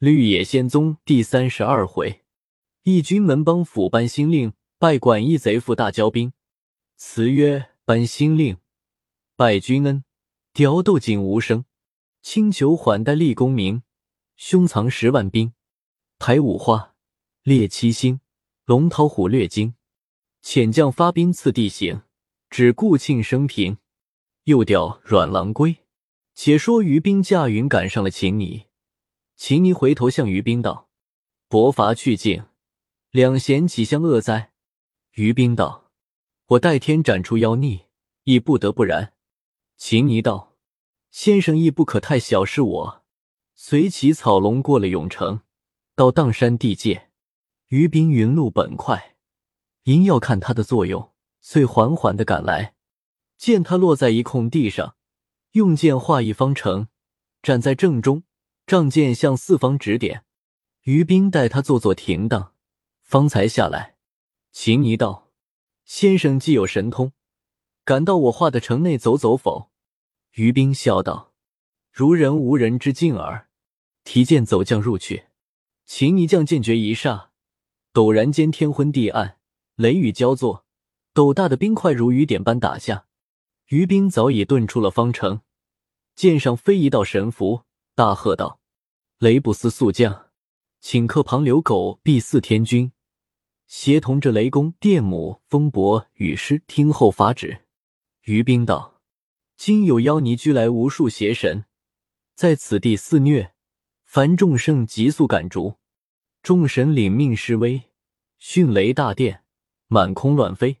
绿野仙踪第三十二回，义军门帮府班新令拜管义贼父大交兵。词曰：班新令拜君恩，雕斗锦无声。轻裘缓带立功名，胸藏十万兵。排五花，列七星，龙韬虎略惊。遣将发兵次第行，只顾庆生平。又调阮郎归。且说于兵驾云赶上了秦尼，秦尼回头向于兵道：“伯伐去境，两贤岂相恶哉？”于兵道：“我代天斩出妖孽，亦不得不然。”秦尼道：“先生亦不可太小视我。”随起草龙过了永城，到砀山地界，于兵云路本快，因要看他的作用，遂缓缓的赶来，见他落在一空地上。用剑画一方城，站在正中，仗剑向四方指点。于兵待他坐坐停当，方才下来。秦尼道：“先生既有神通，敢到我画的城内走走否？”于兵笑道：“如人无人之境耳。”提剑走将入去。秦尼将剑诀一刹，陡然间天昏地暗，雷雨交作，斗大的冰块如雨点般打下。于兵早已遁出了方城，剑上飞一道神符，大喝道：“雷不思速降，顷刻旁流狗必四天君，协同着雷公、电母、风伯、雨师听候发旨。”于兵道：“今有妖尼居来无数邪神，在此地肆虐，凡众圣急速赶逐。众神领命施威，迅雷大电，满空乱飞。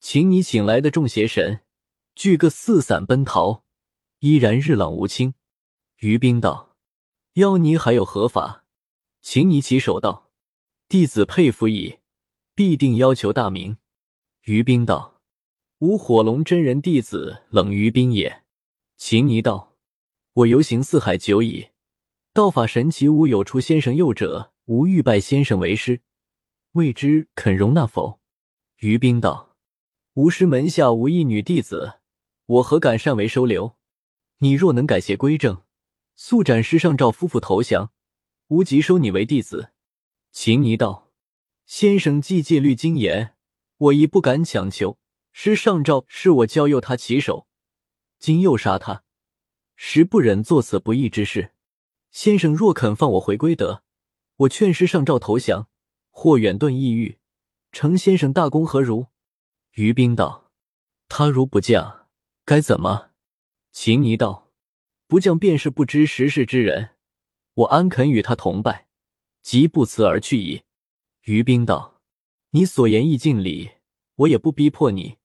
请你请来的众邪神。”俱各四散奔逃，依然日朗无清。于兵道：“妖尼还有何法？”秦尼起手道：“弟子佩服矣，必定要求大名。”于冰道：“吾火龙真人弟子冷于冰也。”秦尼道：“我游行四海久矣，道法神奇，吾有出先生右者，吾欲拜先生为师，未知肯容纳否？”于冰道：“吾师门下无一女弟子。”我何敢擅为收留？你若能改邪归正，速斩师上赵夫妇投降，无即收你为弟子。秦尼道：“先生既戒律精严，我亦不敢强求。师上诏是我教诱他起手，今又杀他，实不忍做此不义之事。先生若肯放我回归德，我劝师上诏投降，或远遁异域，承先生大功，何如？”于冰道：“他如不降。”该怎么？秦尼道：“不降便是不知时事之人，我安肯与他同拜？即不辞而去矣。”于冰道：“你所言亦尽理，我也不逼迫你。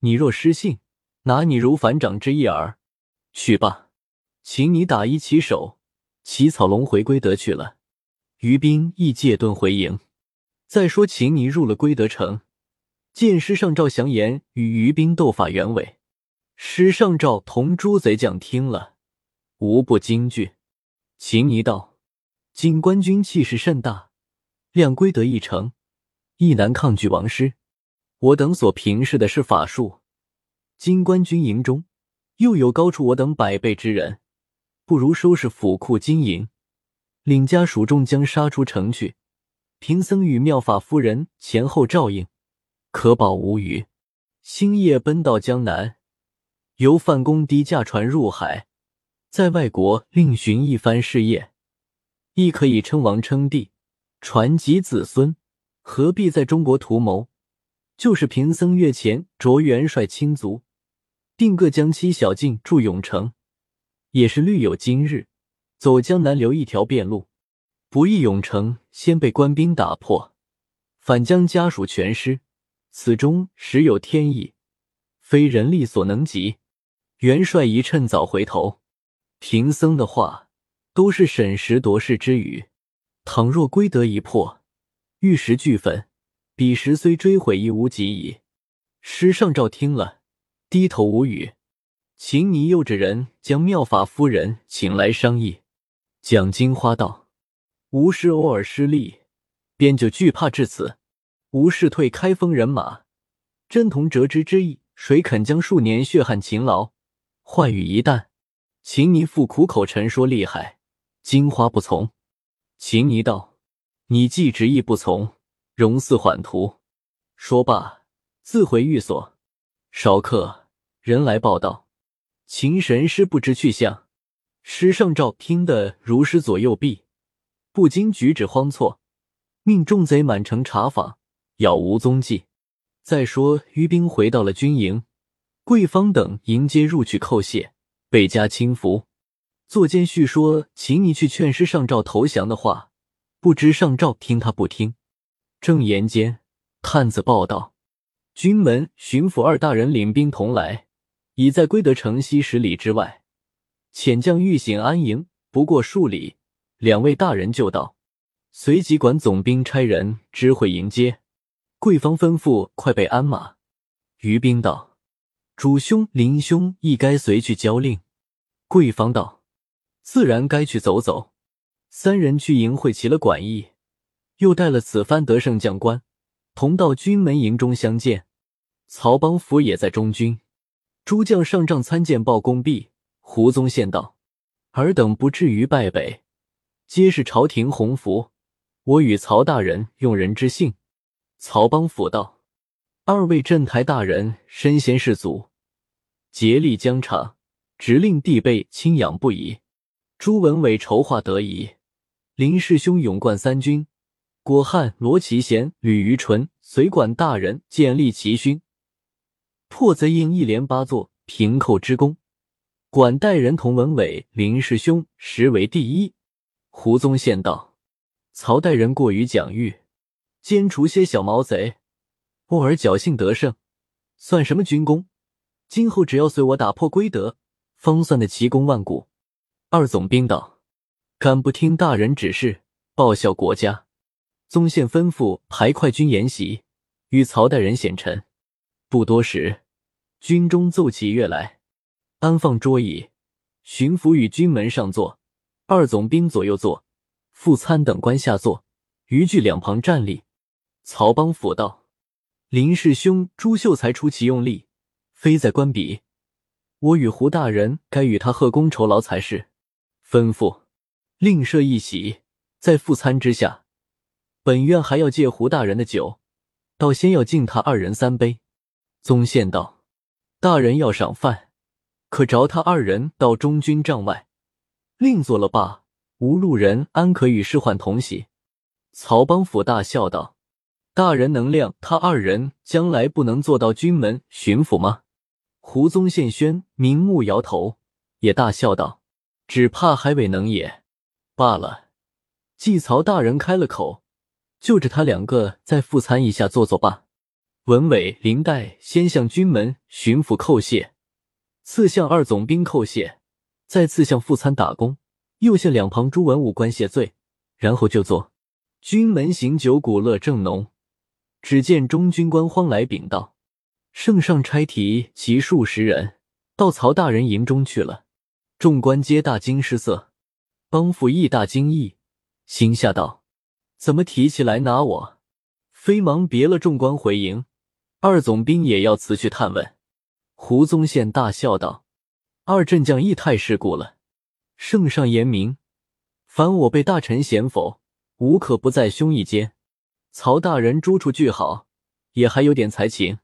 你若失信，拿你如反掌之意耳。去吧。”请你打一起手，起草龙回归德去了。于冰亦借遁回营。再说秦尼入了归德城，见师上诏降言与于冰斗法原委。师上诏同诸贼将听了，无不惊惧。秦尼道：“锦官军气势甚大，量归得一城，亦难抗拒王师。我等所平视的是法术，金官军营中又有高出我等百倍之人，不如收拾府库金银，领家属众将杀出城去。贫僧与妙法夫人前后照应，可保无虞。星夜奔到江南。”由范公低驾船入海，在外国另寻一番事业，亦可以称王称帝，传及子孙。何必在中国图谋？就是贫僧月前着元帅亲族，定个将妻小径住永城，也是虑有今日。走江南留一条便路，不意永城先被官兵打破，反将家属全失，此中实有天意，非人力所能及。元帅宜趁早回头，贫僧的话都是审时度势之语。倘若归得一破，玉石俱焚，彼时虽追悔亦无及矣。师上诏听了，低头无语。秦尼又着人将妙法夫人请来商议。蒋金花道：“吾师偶尔失利，便就惧怕至此。吾事退开封人马，真同折枝之意。谁肯将数年血汗勤劳？”坏语一旦，秦尼父苦口陈说厉害，金花不从。秦尼道：“你既执意不从，容似缓图。”说罢，自回寓所。少客人来报道，秦神师不知去向。师上诏听得如师左右臂，不禁举止慌错，命众贼满城查访，杳无踪迹。再说于兵回到了军营，桂芳等迎接入去叩谢，倍加轻浮。作监叙说请你去劝师上诏投降的话，不知上诏听他不听。正言间，探子报道。军门巡抚二大人领兵同来，已在归德城西十里之外。遣将欲行安营，不过数里，两位大人就到，随即管总兵差人知会迎接。贵方吩咐快备鞍马。于兵道：“主兄、林兄亦该随去交令。”贵方道：“自然该去走走。”三人去营会齐了管驿，又带了此番得胜将官，同到军门营中相见。曹邦福也在中军，诸将上帐参见报功毕。胡宗宪道：“尔等不至于败北，皆是朝廷洪福。我与曹大人用人之幸。”曹邦福道：“二位镇台大人身先士卒，竭力疆场，直令帝辈钦仰不已。朱文伟筹划得宜，林氏兄勇冠三军，郭汉、罗奇贤、吕于纯随管大人建立奇勋。”破贼应一连八座平寇之功，管带人同文伟、林师兄实为第一。胡宗宪道：“曹代人过于讲誉，歼除些小毛贼，偶尔侥幸得胜，算什么军功？今后只要随我打破规德，方算得奇功万古。”二总兵道：“敢不听大人指示，报效国家？”宗宪吩咐排快军筵席，与曹代人显臣。不多时，军中奏起乐来，安放桌椅，巡抚与军门上座，二总兵左右坐，副参等官下坐，余据两旁站立。曹邦甫道：“林氏兄朱秀才出奇用力，非在官比，我与胡大人该与他贺功酬劳才是。”吩咐另设一席，在副餐之下。本院还要借胡大人的酒，倒先要敬他二人三杯。宗宪道：“大人要赏饭，可着他二人到中军帐外，另做了罢。无路人安可与侍宦同席？”曹邦甫大笑道：“大人能谅他二人将来不能做到军门巡抚吗？”胡宗宪轩明目摇头，也大笑道：“只怕还未能也。罢了，季曹大人开了口，就着他两个再副参一下坐坐罢。”文伟、林黛先向军门巡抚叩谢，次向二总兵叩谢，再次向副参打工，又向两旁诸文武官谢罪，然后就坐。军门行酒鼓乐正浓，只见中军官慌来禀道：“圣上差提其数十人到曹大人营中去了。”众官皆大惊失色，帮府亦大惊异，心下道：“怎么提起来拿我？”飞忙别了众官回营。二总兵也要辞去探问，胡宗宪大笑道：“二镇将亦太世故了。圣上严明，凡我被大臣嫌否，无可不在胸臆间。曹大人诸处俱好，也还有点才情，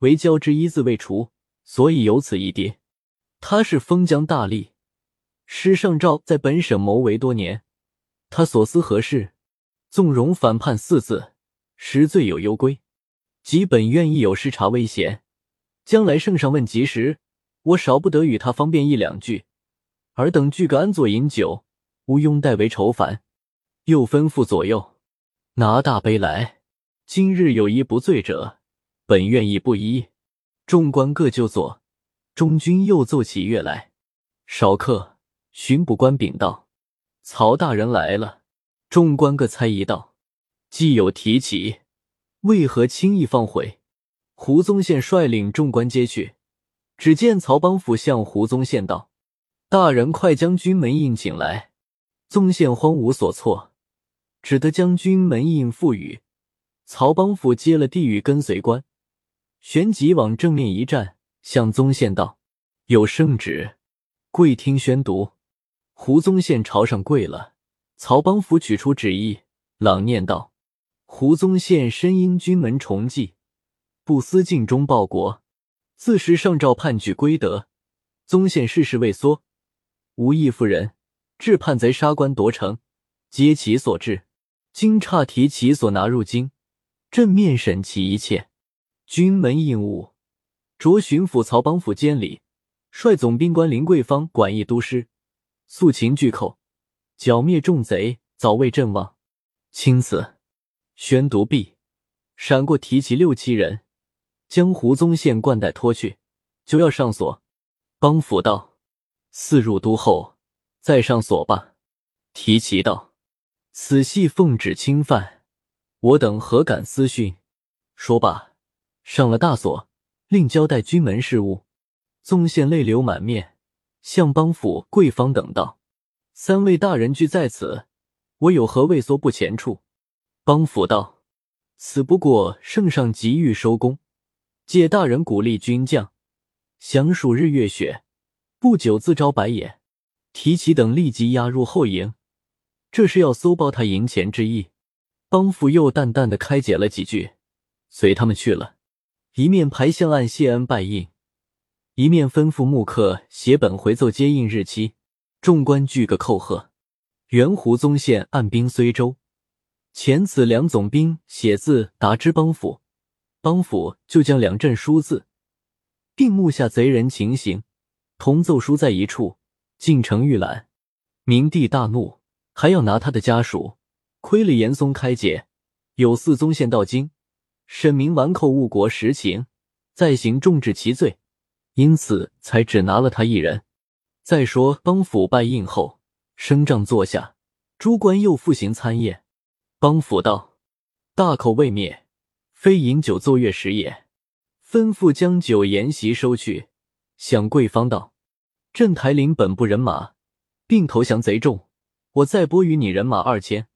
唯交之一字未除，所以有此一跌。他是封疆大吏，师上诏在本省谋为多年，他所思何事？纵容反叛四字，实罪有攸归。”即本愿意有失察危险，将来圣上问及时，我少不得与他方便一两句。尔等俱个安坐饮酒，毋庸代为愁烦。又吩咐左右拿大杯来。今日有一不醉者，本愿意不依。众官各就坐。中军又奏起乐来。少客，巡捕官禀道：“曹大人来了。”众官各猜疑道：“既有提起。”为何轻易放回？胡宗宪率领众官接去，只见曹邦甫向胡宗宪道：“大人快将军门印请来。”宗宪慌无所措，只得将军门印付予曹邦甫。接了地狱跟随官，旋即往正面一站，向宗宪道：“有圣旨，跪听宣读。”胡宗宪朝上跪了，曹邦甫取出旨意，朗念道：“胡宗宪深因军门重记，不思尽忠报国。自时上诏叛举归德，宗宪事事畏缩，无义妇人，致叛贼杀官夺城，皆其所致。今差提其所拿入京，正面审其一切。军门应务，着巡抚曹邦府监理，率总兵官林桂芳管议都师，肃擒巨寇。”剿灭众贼，早为阵亡。钦此。宣读毕，闪过提起六七人，将胡宗宪冠带脱去，就要上锁。邦府道：“四入都后，再上锁吧。”提起道：“此系奉旨侵犯，我等何敢私讯？”说罢，上了大锁，另交代军门事务。宗宪泪流满面，向帮府、桂芳等道。三位大人俱在此，我有何畏缩不前处？帮府道：“此不过圣上急欲收工，借大人鼓励军将，详数日月雪，不久自招白也。”提起等立即押入后营，这是要搜包他营钱之意。帮府又淡淡的开解了几句，随他们去了。一面排向案谢恩拜印，一面吩咐木刻写本回奏接应日期。众官俱个叩贺。元胡宗宪按兵睢州，遣此两总兵写字达知邦府，邦府就将两镇书字，并目下贼人情形，同奏书在一处，进城预览。明帝大怒，还要拿他的家属。亏了严嵩开解，有四宗宪到京，审明顽寇误国实情，再行重治其罪，因此才只拿了他一人。再说，帮府拜印后，升帐坐下，诸官又复行参宴。帮府道：“大口未灭，非饮酒奏乐时也。”吩咐将酒筵席收去。向贵方道：“镇台领本部人马，并投降贼众，我再拨与你人马二千，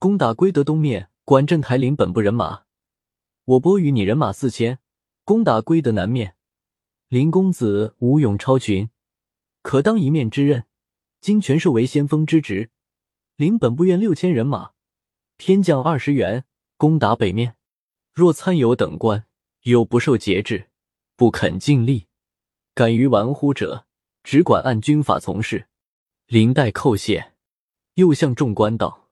攻打归德东面，管镇台领本部人马。我拨与你人马四千，攻打归德南面。林公子武勇超群。”可当一面之任，今全受为先锋之职，领本部院六千人马，偏将二十员攻打北面。若参有等官有不受节制，不肯尽力，敢于玩忽者，只管按军法从事。林代叩谢，又向众官道：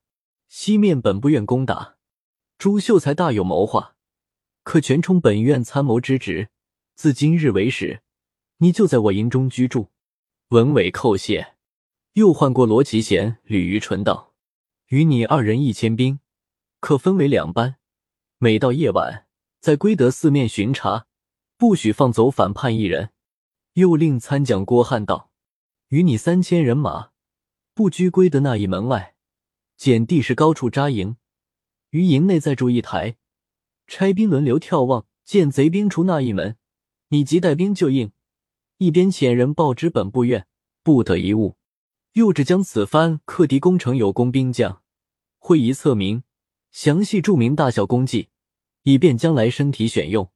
西面本部院攻打，朱秀才大有谋划，可全充本院参谋之职。自今日为始，你就在我营中居住。文伟叩谢，又唤过罗奇贤、吕于纯道：“与你二人一千兵，可分为两班，每到夜晚，在归德四面巡查，不许放走反叛一人。”又令参将郭汉道：“与你三千人马，不居归的那一门外，捡地势高处扎营，于营内再筑一台，差兵轮流眺望，见贼兵出那一门，你即带兵就应。”一边遣人报知本部院，不得一误。又只将此番克敌攻城有功兵将，会一册名，详细注明大小功绩，以便将来身体选用。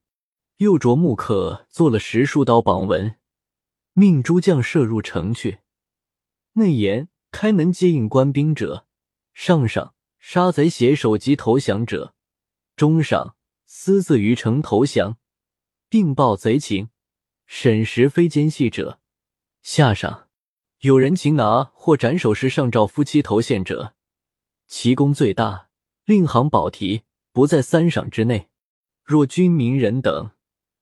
又着木刻做了十数刀榜文，命诸将射入城去。内言开门接应官兵者，上上杀贼携首级投降者，中上私自于城投降，并报贼情。审时非奸细者，下上有人擒拿或斩首时上诏夫妻投献者，其功最大，令行保提不在三赏之内。若军民人等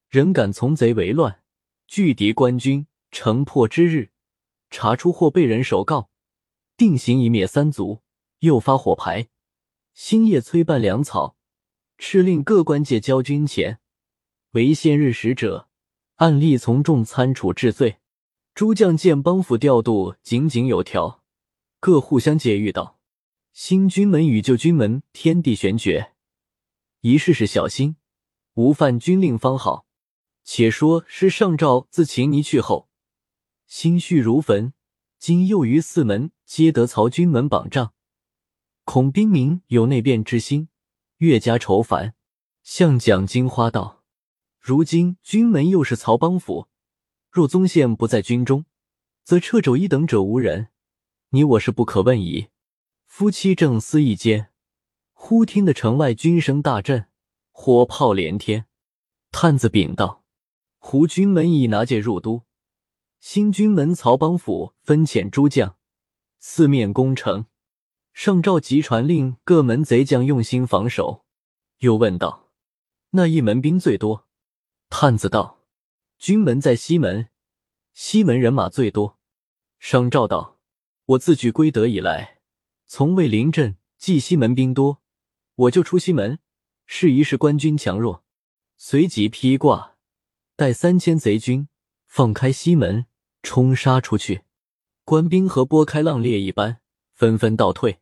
仍敢从贼为乱，拒敌官军，城破之日，查出或被人首告，定刑以灭三族。又发火牌，星夜催办粮草，敕令各官界交军钱，为限日使者。按例从重参处治罪，诸将见帮府调度井井有条，各互相解遇道：“新军门与旧军门天地玄绝，一事事小心，无犯军令方好。且说是上诏自秦尼去后，心绪如焚，今又于四门皆得曹军门榜仗，恐兵民有内变之心，越加愁烦。”向蒋金花道。如今军门又是曹邦府，若宗宪不在军中，则掣肘一等者无人。你我是不可问矣。夫妻正思议间，忽听得城外军声大震，火炮连天。探子禀道：“胡军门已拿戒入都，新军门曹邦府分遣诸将，四面攻城。上诏急传令各门贼将用心防守。”又问道：“那一门兵最多？”探子道：“军门在西门，西门人马最多。”上诏道：“我自举归德以来。”从未临阵，既西门兵多，我就出西门，试一试官军强弱。随即披挂，带三千贼军，放开西门，冲杀出去。官兵和拨开浪裂一般，纷纷倒退。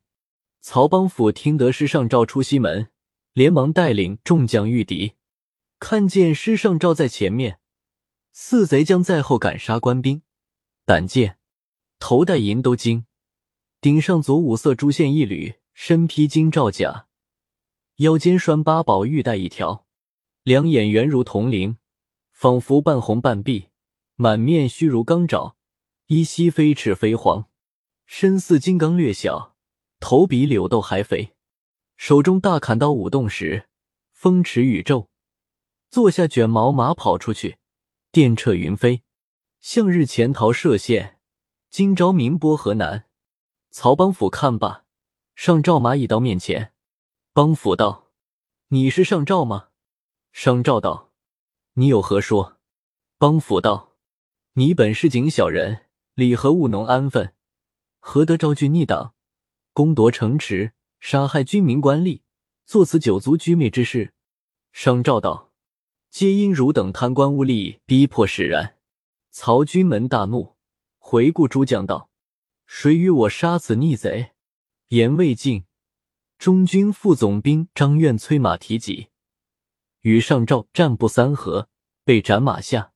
曹邦府听得师上诏出西门，连忙带领众将御敌。看见师上诏在前面，四贼将在后赶杀官兵。胆见头戴银兜巾。顶上左五色珠线一缕，身披金罩甲，腰间拴八宝玉带一条，两眼圆如铜铃，仿佛半红半碧，满面须如钢爪，依稀飞翅飞黄，身似金刚略小，头比柳豆还肥，手中大砍刀舞动时，风驰宇宙，坐下卷毛马跑出去，电掣云飞，向日潜逃射线，今朝明波河南。曹邦甫看罢，上赵马已到面前。邦甫道：“你是上赵吗？”上赵道：“你有何说？”邦甫道：“你本市井小人，理何务农安分？何得招军逆党，攻夺城池，杀害军民官吏，做此九族居灭之事？”上诏道：“皆因汝等贪官污吏，逼迫使然。”曹军门大怒，回顾诸将道。谁与我杀此逆贼？言未尽，中军副总兵张愿催马提戟，与上诏战不三合，被斩马下。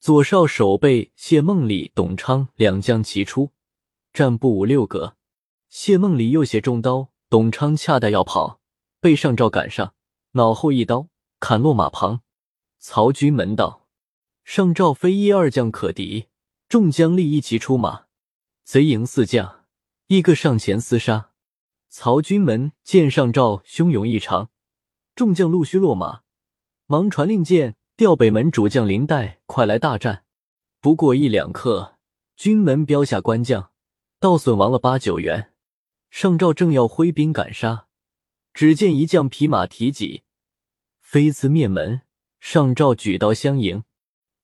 左少守备谢梦里、董昌两将齐出，战不五六格，谢梦里又携中刀，董昌恰待要跑，被上诏赶上，脑后一刀砍落马旁。曹军门道：上诏非一二将可敌，众将立一齐出马。贼营四将，一个上前厮杀。曹军门见上诏汹涌异常，众将陆续落马，忙传令箭，调北门主将林岱快来大战。不过一两刻，军门标下官将，倒损亡了八九员。上诏正要挥兵赶杀，只见一将匹马提戟，飞自面门。上诏举刀相迎，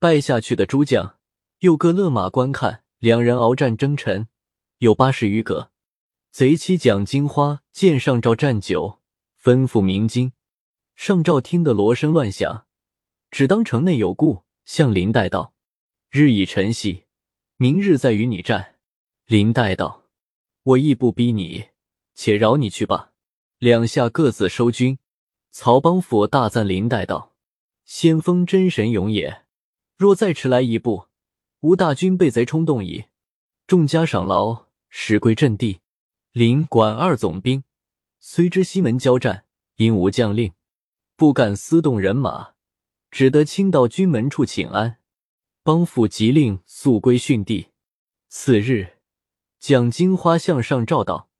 败下去的诸将又各勒马观看。两人鏖战争沉，有八十余个。贼妻蒋金花见上诏战久，吩咐鸣金。上诏听得锣声乱响，只当城内有故，向林黛道：“日已晨曦，明日再与你战。”林黛道：“我亦不逼你，且饶你去吧。”两下各自收军。曹邦甫大赞林黛道：“先锋真神勇也！若再迟来一步。”吴大军被贼冲动矣，众家赏劳，使归阵地。林管二总兵虽知西门交战，因无将令，不敢私动人马，只得亲到军门处请安。帮府急令速归训地。次日，蒋金花向上诏道：“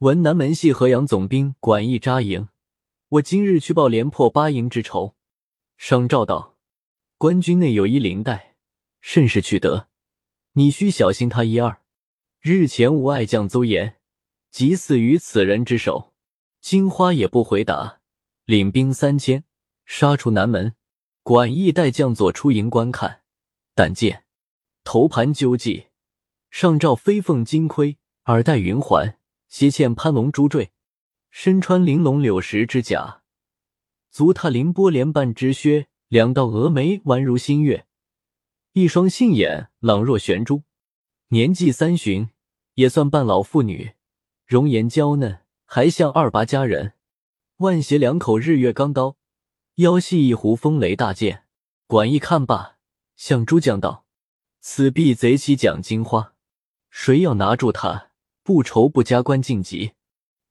闻南门系河阳总兵管义扎营，我今日去报连破八营之仇。”上诏道：“官军内有一林带。”甚是取得，你须小心他一二。日前无爱将邹延，即死于此人之手。金花也不回答，领兵三千，杀出南门。管义带将佐出营观看，但见头盘纠髻，上罩飞凤金盔，耳戴云环，斜嵌攀龙珠坠，身穿玲珑柳石之甲，足踏凌波连瓣之靴，两道峨眉宛如新月。一双杏眼朗若悬珠，年纪三旬，也算半老妇女，容颜娇嫩，还像二八佳人。腕携两口日月钢刀，腰系一壶风雷大剑。管义看罢，向诸将道：“此必贼妻蒋金花，谁要拿住他，不愁不加官晋级。”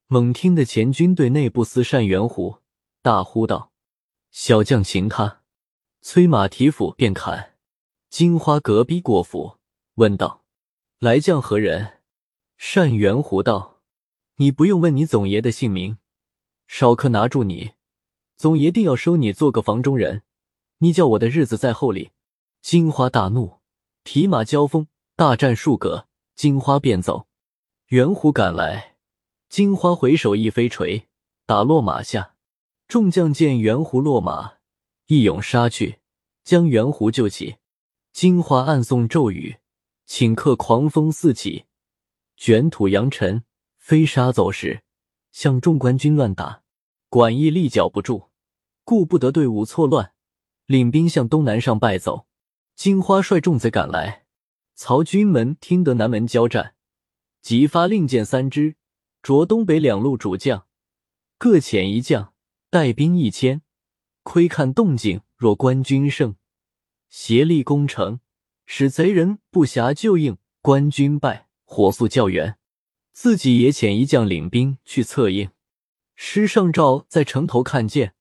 猛听得前军队内部司单元虎大呼道：“小将擒他！”催马提斧便砍。金花隔壁过府，问道：“来将何人？”单元湖道：“你不用问你总爷的姓名，少客拿住你，总一定要收你做个房中人。你叫我的日子在后里。”金花大怒，匹马交锋，大战数个，金花便走。袁虎赶来，金花回首一飞锤，打落马下。众将见袁虎落马，一拥杀去，将袁虎救起。金花暗送咒语，顷刻狂风四起，卷土扬尘，飞沙走石，向众官军乱打。管义立脚不住，顾不得队伍错乱，领兵向东南上败走。金花率众贼赶来，曹军门听得南门交战。即发令箭三支，着东北两路主将，各遣一将，带兵一千，窥看动静。若官军胜，协力攻城，使贼人不暇救应；官军败，火速教援。自己也遣一将领兵去策应。施胜照在城头看见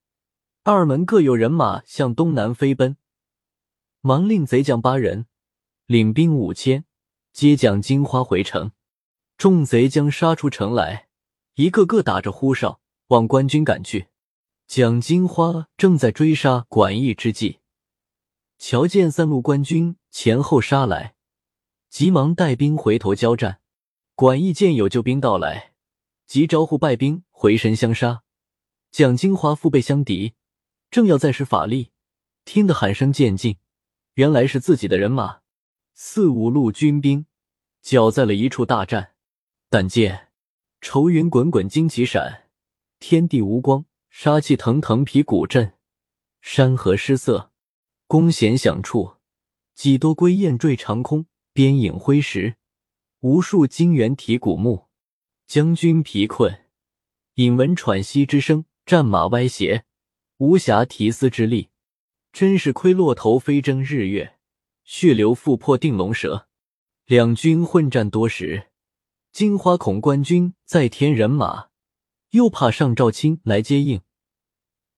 二门各有人马向东南飞奔，忙令贼将八人领兵五千，接将金花回城。众贼将杀出城来，一个个打着呼哨往官军赶去。蒋金花正在追杀管义之际，瞧见三路官军前后杀来，急忙带兵回头交战。管义见有救兵到来，即招呼败兵回身相杀。蒋金花腹背相敌，正要再施法力，听得喊声渐近，原来是自己的人马，四五路军兵搅在了一处大战。但见愁云滚滚，旌旗闪，天地无光，杀气腾腾，皮鼓震，山河失色，弓弦响处，几多归雁坠长空，鞭影挥石，无数金猿啼古木。将军疲困，引闻喘息之声；战马歪斜，无暇提丝之力。真是亏骆头飞争日月，血流复破定龙蛇。两军混战多时。金花恐官军再添人马，又怕上赵卿来接应，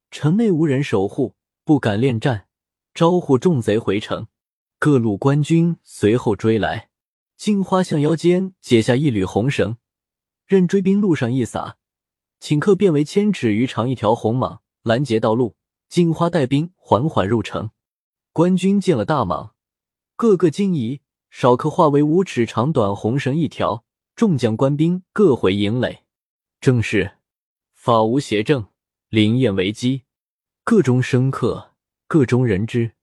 城内无人守护，不敢恋战，招呼众贼回城。各路官军随后追来，金花向腰间解下一缕红绳，任追兵路上一撒，顷刻变为千尺余长一条红蟒，拦截道路。金花带兵缓缓入城，官军见了大蟒，个个惊疑，少可化为五尺长短红绳一条。众将官兵各回营垒，正是法无邪正，灵验为基，各中生客，各中人知。